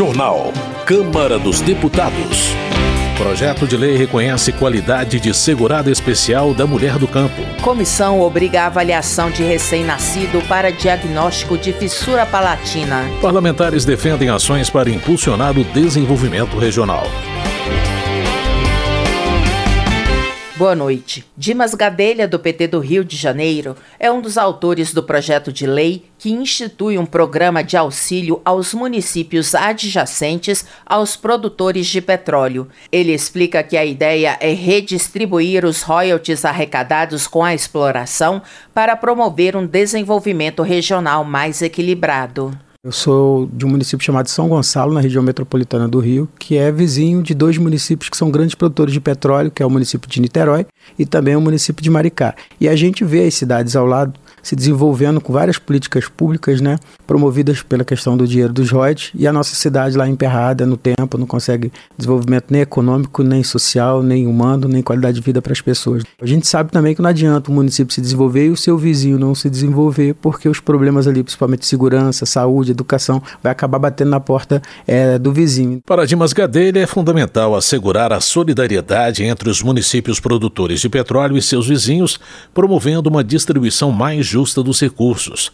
Regional. Câmara dos Deputados. Projeto de lei reconhece qualidade de segurada especial da mulher do campo. Comissão obriga a avaliação de recém-nascido para diagnóstico de fissura palatina. Parlamentares defendem ações para impulsionar o desenvolvimento regional. Boa noite. Dimas Gadelha, do PT do Rio de Janeiro, é um dos autores do projeto de lei que institui um programa de auxílio aos municípios adjacentes aos produtores de petróleo. Ele explica que a ideia é redistribuir os royalties arrecadados com a exploração para promover um desenvolvimento regional mais equilibrado. Eu sou de um município chamado São Gonçalo, na região metropolitana do Rio, que é vizinho de dois municípios que são grandes produtores de petróleo, que é o município de Niterói e também o município de Maricá. E a gente vê as cidades ao lado se desenvolvendo com várias políticas públicas, né, promovidas pela questão do dinheiro dos royalties, e a nossa cidade lá emperrada no tempo, não consegue desenvolvimento nem econômico, nem social, nem humano, nem qualidade de vida para as pessoas. A gente sabe também que não adianta o município se desenvolver e o seu vizinho não se desenvolver, porque os problemas ali, principalmente segurança, saúde, educação, vai acabar batendo na porta é, do vizinho. Para Dimas Gadelha, é fundamental assegurar a solidariedade entre os municípios produtores de petróleo e seus vizinhos, promovendo uma distribuição mais justa dos recursos.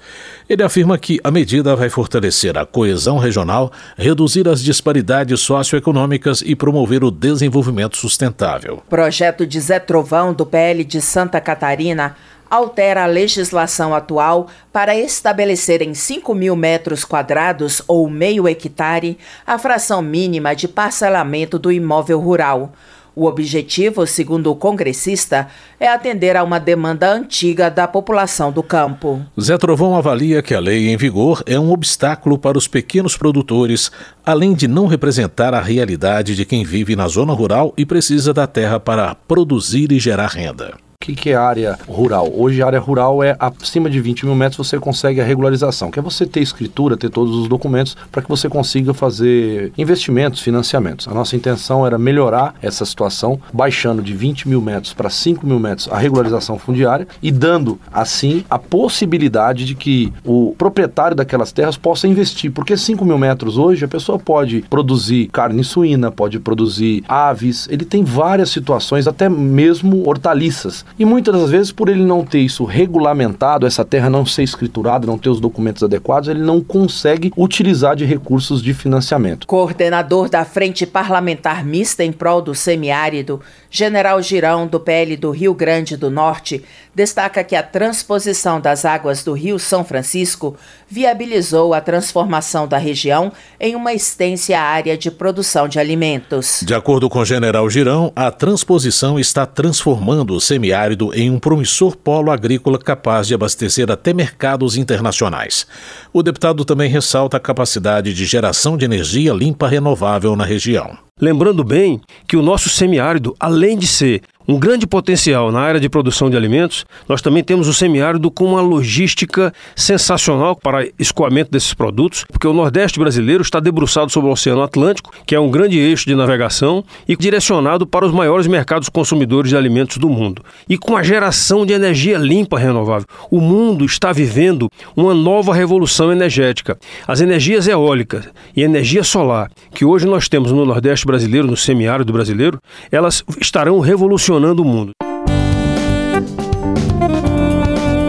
Ele afirma que a medida vai fortalecer a coesão regional, reduzir as disparidades socioeconômicas e promover o desenvolvimento sustentável. Projeto de Zé Trovão, do PL de Santa Catarina, altera a legislação atual para estabelecer em 5 mil metros quadrados ou meio hectare a fração mínima de parcelamento do imóvel rural. O objetivo, segundo o congressista, é atender a uma demanda antiga da população do campo. Zé Trovão avalia que a lei em vigor é um obstáculo para os pequenos produtores, além de não representar a realidade de quem vive na zona rural e precisa da terra para produzir e gerar renda. Que, que é área rural? Hoje área rural é acima de 20 mil metros você consegue a regularização, que é você ter escritura, ter todos os documentos para que você consiga fazer investimentos, financiamentos. A nossa intenção era melhorar essa situação, baixando de 20 mil metros para 5 mil metros a regularização fundiária e dando, assim, a possibilidade de que o proprietário daquelas terras possa investir, porque 5 mil metros hoje a pessoa pode produzir carne suína, pode produzir aves, ele tem várias situações, até mesmo hortaliças e muitas das vezes, por ele não ter isso regulamentado, essa terra não ser escriturada, não ter os documentos adequados, ele não consegue utilizar de recursos de financiamento. Coordenador da Frente Parlamentar Mista em prol do semiárido, General Girão, do PL do Rio Grande do Norte, destaca que a transposição das águas do Rio São Francisco viabilizou a transformação da região em uma extensa área de produção de alimentos. De acordo com o General Girão, a transposição está transformando o semiárido em um promissor polo agrícola capaz de abastecer até mercados internacionais. O deputado também ressalta a capacidade de geração de energia limpa renovável na região. Lembrando bem que o nosso semiárido, além de ser um grande potencial na área de produção de alimentos, nós também temos o semiárido com uma logística sensacional para escoamento desses produtos, porque o Nordeste brasileiro está debruçado sobre o Oceano Atlântico, que é um grande eixo de navegação e direcionado para os maiores mercados consumidores de alimentos do mundo. E com a geração de energia limpa renovável, o mundo está vivendo uma nova revolução energética. As energias eólicas e energia solar, que hoje nós temos no Nordeste brasileiro, no semiárido brasileiro, elas estarão revolucionando o mundo.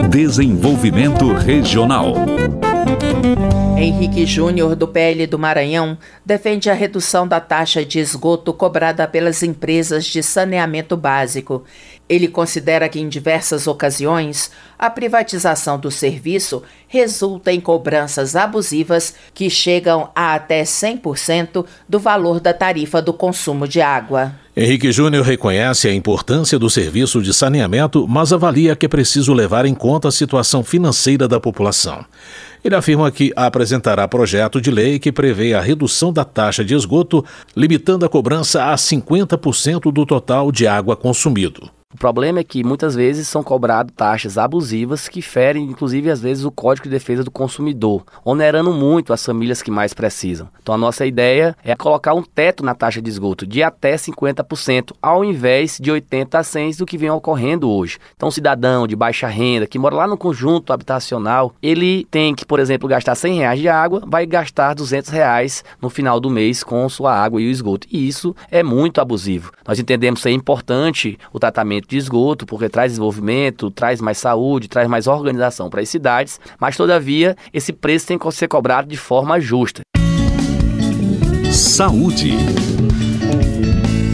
Desenvolvimento Regional. Henrique Júnior, do PL do Maranhão, defende a redução da taxa de esgoto cobrada pelas empresas de saneamento básico. Ele considera que, em diversas ocasiões, a privatização do serviço resulta em cobranças abusivas que chegam a até 100% do valor da tarifa do consumo de água. Henrique Júnior reconhece a importância do serviço de saneamento, mas avalia que é preciso levar em conta a situação financeira da população. Ele afirma que apresentará projeto de lei que prevê a redução da taxa de esgoto, limitando a cobrança a 50% do total de água consumido. O problema é que muitas vezes são cobradas taxas abusivas que ferem, inclusive, às vezes, o Código de Defesa do Consumidor, onerando muito as famílias que mais precisam. Então, a nossa ideia é colocar um teto na taxa de esgoto de até 50%, ao invés de 80% a 100% do que vem ocorrendo hoje. Então, um cidadão de baixa renda que mora lá no conjunto habitacional, ele tem que, por exemplo, gastar 100 reais de água, vai gastar 200 reais no final do mês com sua água e o esgoto. E isso é muito abusivo. Nós entendemos ser importante o tratamento de esgoto, porque traz desenvolvimento, traz mais saúde, traz mais organização para as cidades, mas todavia esse preço tem que ser cobrado de forma justa. Saúde.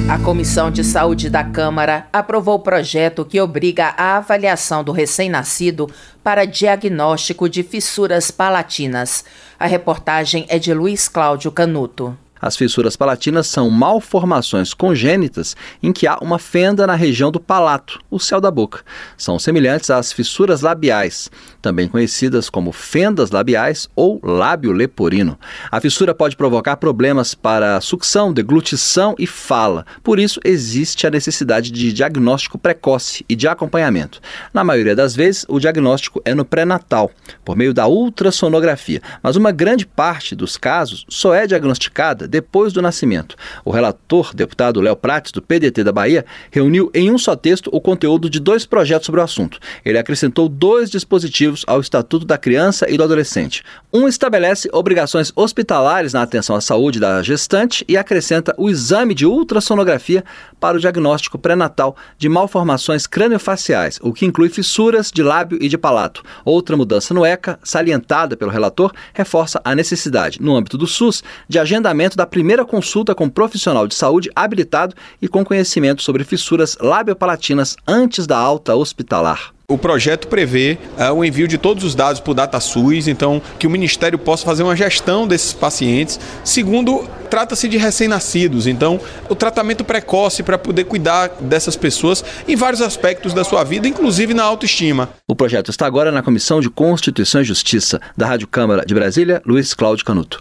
A Comissão de Saúde da Câmara aprovou o projeto que obriga a avaliação do recém-nascido para diagnóstico de fissuras palatinas. A reportagem é de Luiz Cláudio Canuto. As fissuras palatinas são malformações congênitas em que há uma fenda na região do palato, o céu da boca. São semelhantes às fissuras labiais, também conhecidas como fendas labiais ou lábio leporino. A fissura pode provocar problemas para sucção, deglutição e fala. Por isso, existe a necessidade de diagnóstico precoce e de acompanhamento. Na maioria das vezes, o diagnóstico é no pré-natal, por meio da ultrassonografia, mas uma grande parte dos casos só é diagnosticada depois do nascimento. O relator, deputado Léo Prates, do PDT da Bahia, reuniu em um só texto o conteúdo de dois projetos sobre o assunto. Ele acrescentou dois dispositivos ao Estatuto da Criança e do Adolescente. Um estabelece obrigações hospitalares na atenção à saúde da gestante e acrescenta o exame de ultrassonografia para o diagnóstico pré-natal de malformações craniofaciais, o que inclui fissuras de lábio e de palato. Outra mudança no ECA, salientada pelo relator, reforça a necessidade, no âmbito do SUS, de agendamento da da primeira consulta com profissional de saúde habilitado e com conhecimento sobre fissuras labiopalatinas antes da alta hospitalar. O projeto prevê uh, o envio de todos os dados para o DataSUS, então que o Ministério possa fazer uma gestão desses pacientes. Segundo, trata-se de recém-nascidos, então o tratamento precoce para poder cuidar dessas pessoas em vários aspectos da sua vida, inclusive na autoestima. O projeto está agora na Comissão de Constituição e Justiça da Rádio Câmara de Brasília, Luiz Cláudio Canuto.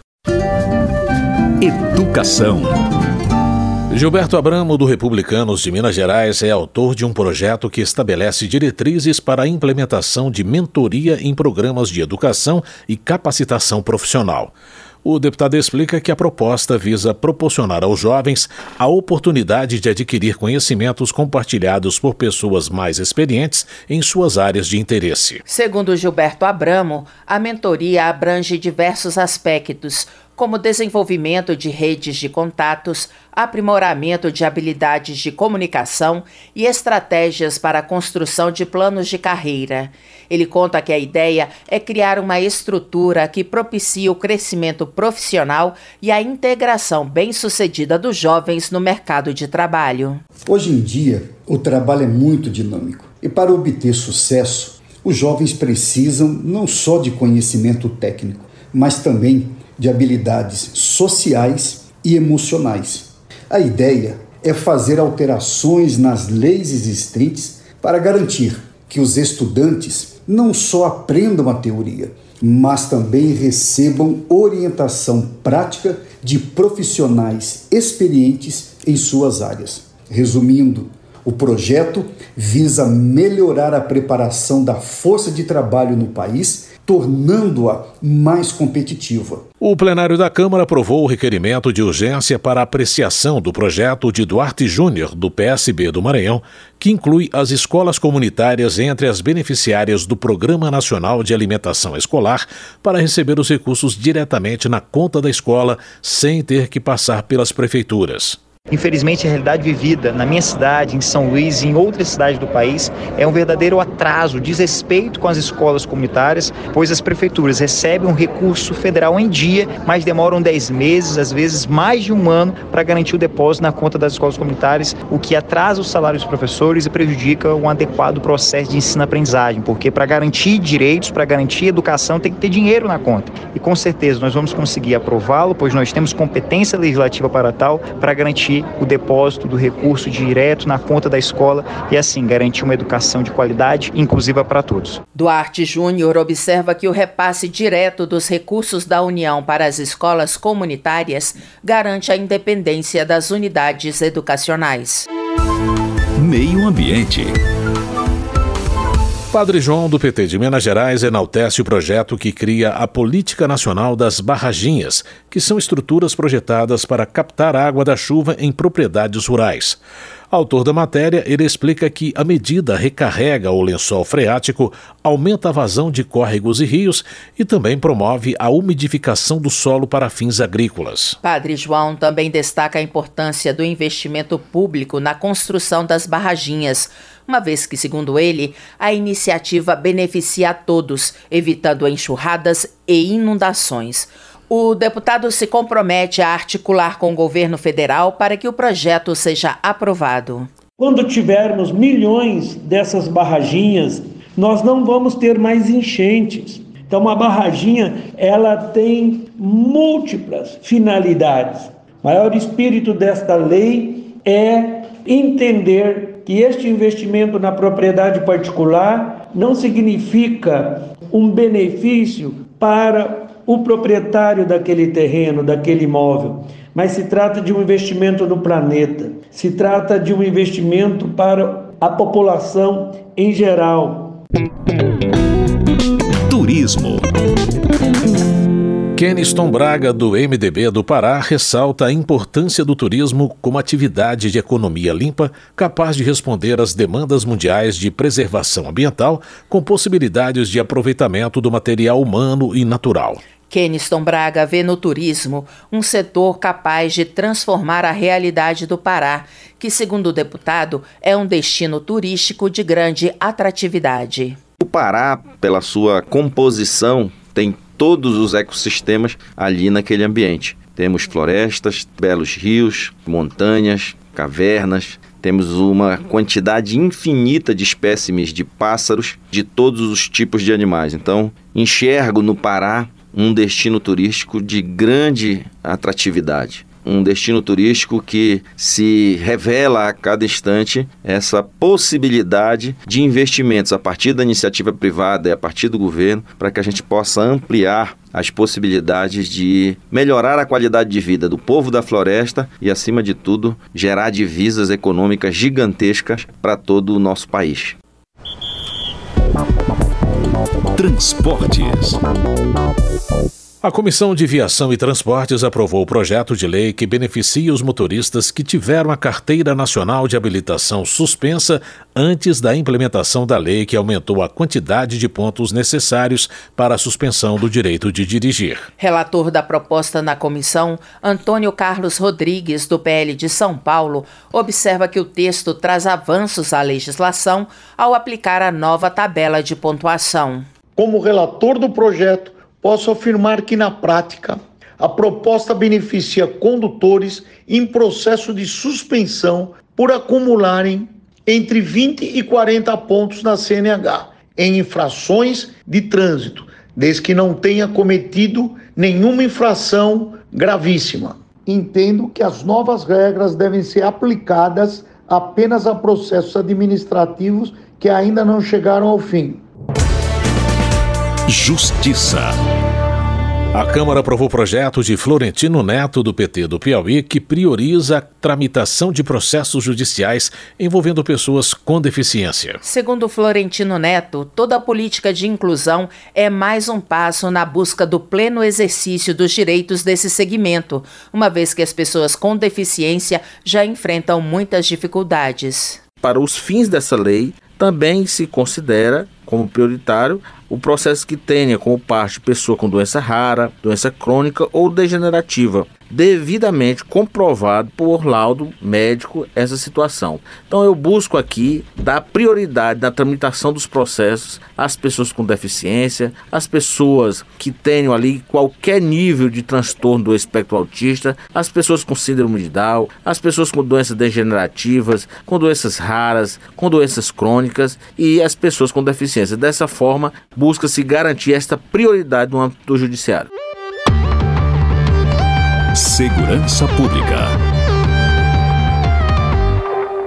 Educação. Gilberto Abramo, do Republicanos de Minas Gerais, é autor de um projeto que estabelece diretrizes para a implementação de mentoria em programas de educação e capacitação profissional. O deputado explica que a proposta visa proporcionar aos jovens a oportunidade de adquirir conhecimentos compartilhados por pessoas mais experientes em suas áreas de interesse. Segundo Gilberto Abramo, a mentoria abrange diversos aspectos como desenvolvimento de redes de contatos, aprimoramento de habilidades de comunicação e estratégias para a construção de planos de carreira. Ele conta que a ideia é criar uma estrutura que propicie o crescimento profissional e a integração bem-sucedida dos jovens no mercado de trabalho. Hoje em dia, o trabalho é muito dinâmico e para obter sucesso, os jovens precisam não só de conhecimento técnico, mas também de habilidades sociais e emocionais. A ideia é fazer alterações nas leis existentes para garantir que os estudantes não só aprendam a teoria, mas também recebam orientação prática de profissionais experientes em suas áreas. Resumindo, o projeto visa melhorar a preparação da força de trabalho no país tornando-a mais competitiva. O plenário da Câmara aprovou o requerimento de urgência para apreciação do projeto de Duarte Júnior, do PSB do Maranhão, que inclui as escolas comunitárias entre as beneficiárias do Programa Nacional de Alimentação Escolar para receber os recursos diretamente na conta da escola, sem ter que passar pelas prefeituras. Infelizmente, a realidade vivida na minha cidade, em São Luís e em outras cidades do país é um verdadeiro atraso, desrespeito com as escolas comunitárias, pois as prefeituras recebem um recurso federal em dia, mas demoram 10 meses, às vezes mais de um ano, para garantir o depósito na conta das escolas comunitárias, o que atrasa os salários dos professores e prejudica um adequado processo de ensino-aprendizagem, porque para garantir direitos, para garantir educação, tem que ter dinheiro na conta. E com certeza nós vamos conseguir aprová-lo, pois nós temos competência legislativa para tal, para garantir garantir o depósito do recurso direto na conta da escola e assim garantir uma educação de qualidade inclusiva para todos. Duarte Júnior observa que o repasse direto dos recursos da União para as escolas comunitárias garante a independência das unidades educacionais. Meio Ambiente. Padre João do PT de Minas Gerais enaltece o projeto que cria a Política Nacional das Barraginhas, que são estruturas projetadas para captar água da chuva em propriedades rurais. Autor da matéria, ele explica que a medida recarrega o lençol freático, aumenta a vazão de córregos e rios e também promove a umidificação do solo para fins agrícolas. Padre João também destaca a importância do investimento público na construção das barraginhas, uma vez que, segundo ele, a iniciativa beneficia a todos, evitando enxurradas e inundações. O deputado se compromete a articular com o governo federal para que o projeto seja aprovado. Quando tivermos milhões dessas barraginhas, nós não vamos ter mais enchentes. Então, uma barraginha ela tem múltiplas finalidades. O maior espírito desta lei é entender que este investimento na propriedade particular não significa um benefício para o proprietário daquele terreno, daquele imóvel, mas se trata de um investimento no planeta, se trata de um investimento para a população em geral. Turismo. Keniston Braga, do MDB do Pará, ressalta a importância do turismo como atividade de economia limpa, capaz de responder às demandas mundiais de preservação ambiental, com possibilidades de aproveitamento do material humano e natural. Keniston Braga vê no turismo um setor capaz de transformar a realidade do Pará, que, segundo o deputado, é um destino turístico de grande atratividade. O Pará, pela sua composição, tem todos os ecossistemas ali naquele ambiente. Temos florestas, belos rios, montanhas, cavernas, temos uma quantidade infinita de espécimes de pássaros, de todos os tipos de animais. Então, enxergo no Pará um destino turístico de grande atratividade. Um destino turístico que se revela a cada instante essa possibilidade de investimentos a partir da iniciativa privada e a partir do governo para que a gente possa ampliar as possibilidades de melhorar a qualidade de vida do povo da floresta e, acima de tudo, gerar divisas econômicas gigantescas para todo o nosso país. Transportes. A Comissão de Viação e Transportes aprovou o projeto de lei que beneficia os motoristas que tiveram a Carteira Nacional de Habilitação suspensa antes da implementação da lei que aumentou a quantidade de pontos necessários para a suspensão do direito de dirigir. Relator da proposta na comissão, Antônio Carlos Rodrigues, do PL de São Paulo, observa que o texto traz avanços à legislação ao aplicar a nova tabela de pontuação. Como relator do projeto, posso afirmar que, na prática, a proposta beneficia condutores em processo de suspensão por acumularem entre 20 e 40 pontos na CNH em infrações de trânsito, desde que não tenha cometido nenhuma infração gravíssima. Entendo que as novas regras devem ser aplicadas apenas a processos administrativos que ainda não chegaram ao fim. Justiça. A Câmara aprovou o projeto de Florentino Neto, do PT do Piauí, que prioriza a tramitação de processos judiciais envolvendo pessoas com deficiência. Segundo Florentino Neto, toda a política de inclusão é mais um passo na busca do pleno exercício dos direitos desse segmento, uma vez que as pessoas com deficiência já enfrentam muitas dificuldades. Para os fins dessa lei, também se considera como prioritário o processo que tenha como parte pessoa com doença rara, doença crônica ou degenerativa, devidamente comprovado por laudo médico essa situação. Então eu busco aqui dar prioridade na tramitação dos processos às pessoas com deficiência, às pessoas que tenham ali qualquer nível de transtorno do espectro autista, às pessoas com síndrome de Down, às pessoas com doenças degenerativas, com doenças raras, com doenças crônicas e as pessoas com deficiência. Dessa forma, busca-se garantir esta prioridade no âmbito do judiciário. Segurança Pública.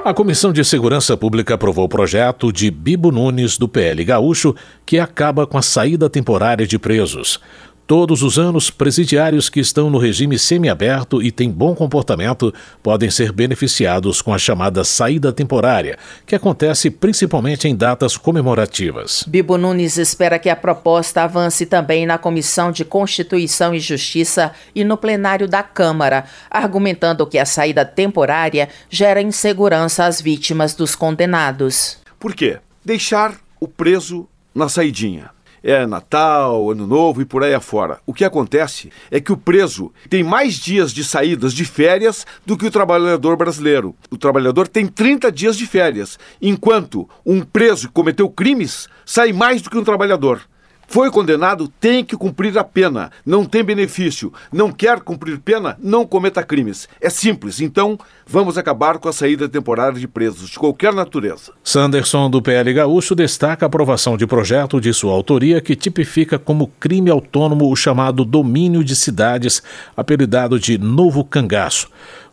A Comissão de Segurança Pública aprovou o projeto de Bibo Nunes, do PL Gaúcho, que acaba com a saída temporária de presos. Todos os anos, presidiários que estão no regime semiaberto e têm bom comportamento podem ser beneficiados com a chamada saída temporária, que acontece principalmente em datas comemorativas. Bibo Nunes espera que a proposta avance também na Comissão de Constituição e Justiça e no plenário da Câmara, argumentando que a saída temporária gera insegurança às vítimas dos condenados. Por quê? Deixar o preso na saidinha é Natal, Ano Novo e por aí afora. O que acontece é que o preso tem mais dias de saídas de férias do que o trabalhador brasileiro. O trabalhador tem 30 dias de férias, enquanto um preso que cometeu crimes sai mais do que um trabalhador. Foi condenado, tem que cumprir a pena. Não tem benefício. Não quer cumprir pena, não cometa crimes. É simples. Então, vamos acabar com a saída temporária de presos de qualquer natureza. Sanderson, do PL Gaúcho, destaca a aprovação de projeto de sua autoria que tipifica como crime autônomo o chamado domínio de cidades, apelidado de novo cangaço.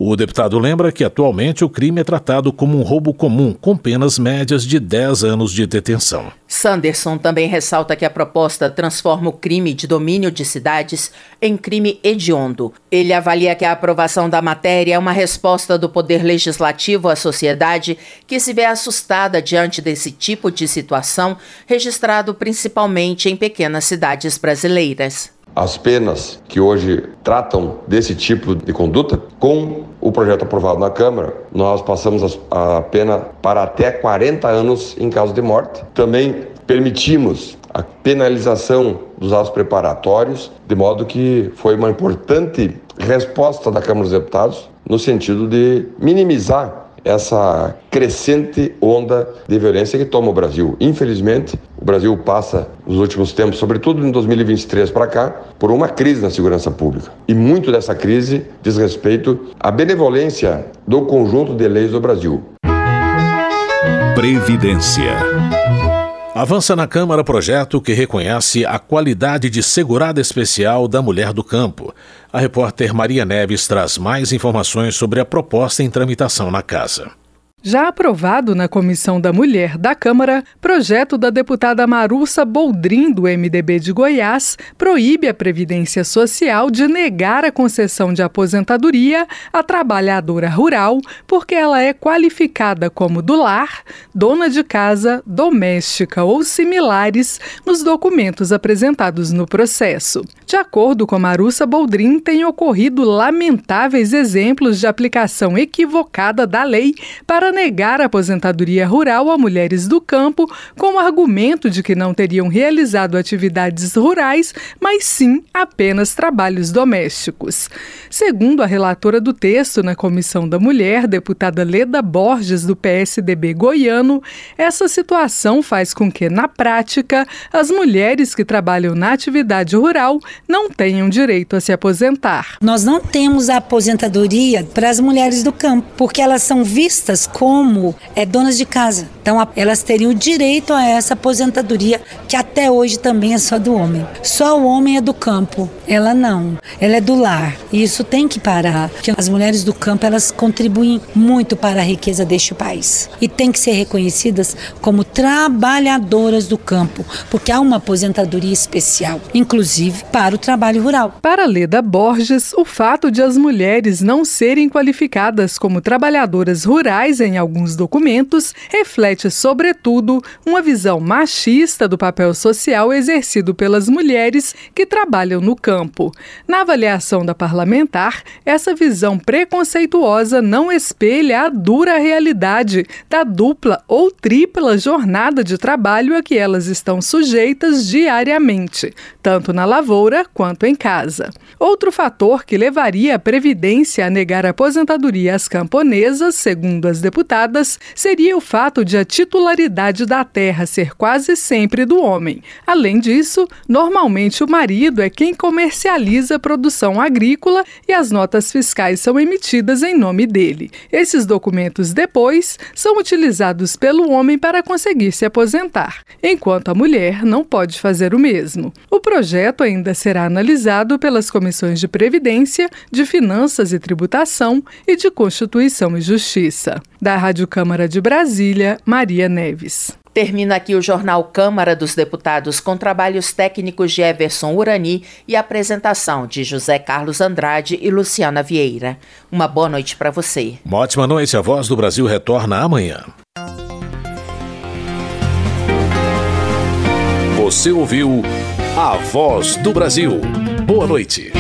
O deputado lembra que atualmente o crime é tratado como um roubo comum, com penas médias de 10 anos de detenção. Sanderson também ressalta que a proposta transforma o crime de domínio de cidades em crime hediondo. Ele avalia que a aprovação da matéria é uma resposta do Poder Legislativo à sociedade que se vê assustada diante desse tipo de situação, registrado principalmente em pequenas cidades brasileiras as penas que hoje tratam desse tipo de conduta, com o projeto aprovado na Câmara, nós passamos a pena para até 40 anos em caso de morte. Também permitimos a penalização dos atos preparatórios, de modo que foi uma importante resposta da Câmara dos Deputados no sentido de minimizar essa crescente onda de violência que toma o Brasil. Infelizmente, o Brasil passa nos últimos tempos, sobretudo em 2023 para cá, por uma crise na segurança pública. E muito dessa crise diz respeito à benevolência do conjunto de leis do Brasil. Previdência. Avança na Câmara projeto que reconhece a qualidade de segurada especial da mulher do campo. A repórter Maria Neves traz mais informações sobre a proposta em tramitação na Casa. Já aprovado na Comissão da Mulher da Câmara, projeto da deputada Marussa Boldrin, do MDB de Goiás, proíbe a Previdência Social de negar a concessão de aposentadoria à trabalhadora rural porque ela é qualificada como do lar, dona de casa, doméstica ou similares nos documentos apresentados no processo. De acordo com Marussa Boldrin, tem ocorrido lamentáveis exemplos de aplicação equivocada da lei para negar a aposentadoria rural a mulheres do campo com o argumento de que não teriam realizado atividades rurais, mas sim apenas trabalhos domésticos. Segundo a relatora do texto na Comissão da Mulher, deputada Leda Borges, do PSDB goiano, essa situação faz com que, na prática, as mulheres que trabalham na atividade rural não tenham direito a se aposentar. Nós não temos a aposentadoria para as mulheres do campo, porque elas são vistas como é, donas de casa. Então elas teriam direito a essa aposentadoria que até hoje também é só do homem. Só o homem é do campo, ela não. Ela é do lar. E isso tem que parar. Porque as mulheres do campo elas contribuem muito para a riqueza deste país e têm que ser reconhecidas como trabalhadoras do campo, porque há uma aposentadoria especial, inclusive para o trabalho rural. Para Leda Borges, o fato de as mulheres não serem qualificadas como trabalhadoras rurais em em alguns documentos, reflete, sobretudo, uma visão machista do papel social exercido pelas mulheres que trabalham no campo. Na avaliação da parlamentar, essa visão preconceituosa não espelha a dura realidade da dupla ou tripla jornada de trabalho a que elas estão sujeitas diariamente, tanto na lavoura quanto em casa. Outro fator que levaria a Previdência a negar a aposentadoria às camponesas, segundo as deputadas, deputadas seria o fato de a titularidade da terra ser quase sempre do homem. Além disso, normalmente o marido é quem comercializa a produção agrícola e as notas fiscais são emitidas em nome dele. Esses documentos depois são utilizados pelo homem para conseguir se aposentar, enquanto a mulher não pode fazer o mesmo. O projeto ainda será analisado pelas comissões de Previdência, de Finanças e Tributação e de Constituição e Justiça. Da Rádio Câmara de Brasília, Maria Neves. Termina aqui o jornal Câmara dos Deputados com trabalhos técnicos de Everson Urani e apresentação de José Carlos Andrade e Luciana Vieira. Uma boa noite para você. Uma ótima noite. A Voz do Brasil retorna amanhã. Você ouviu A Voz do Brasil. Boa noite.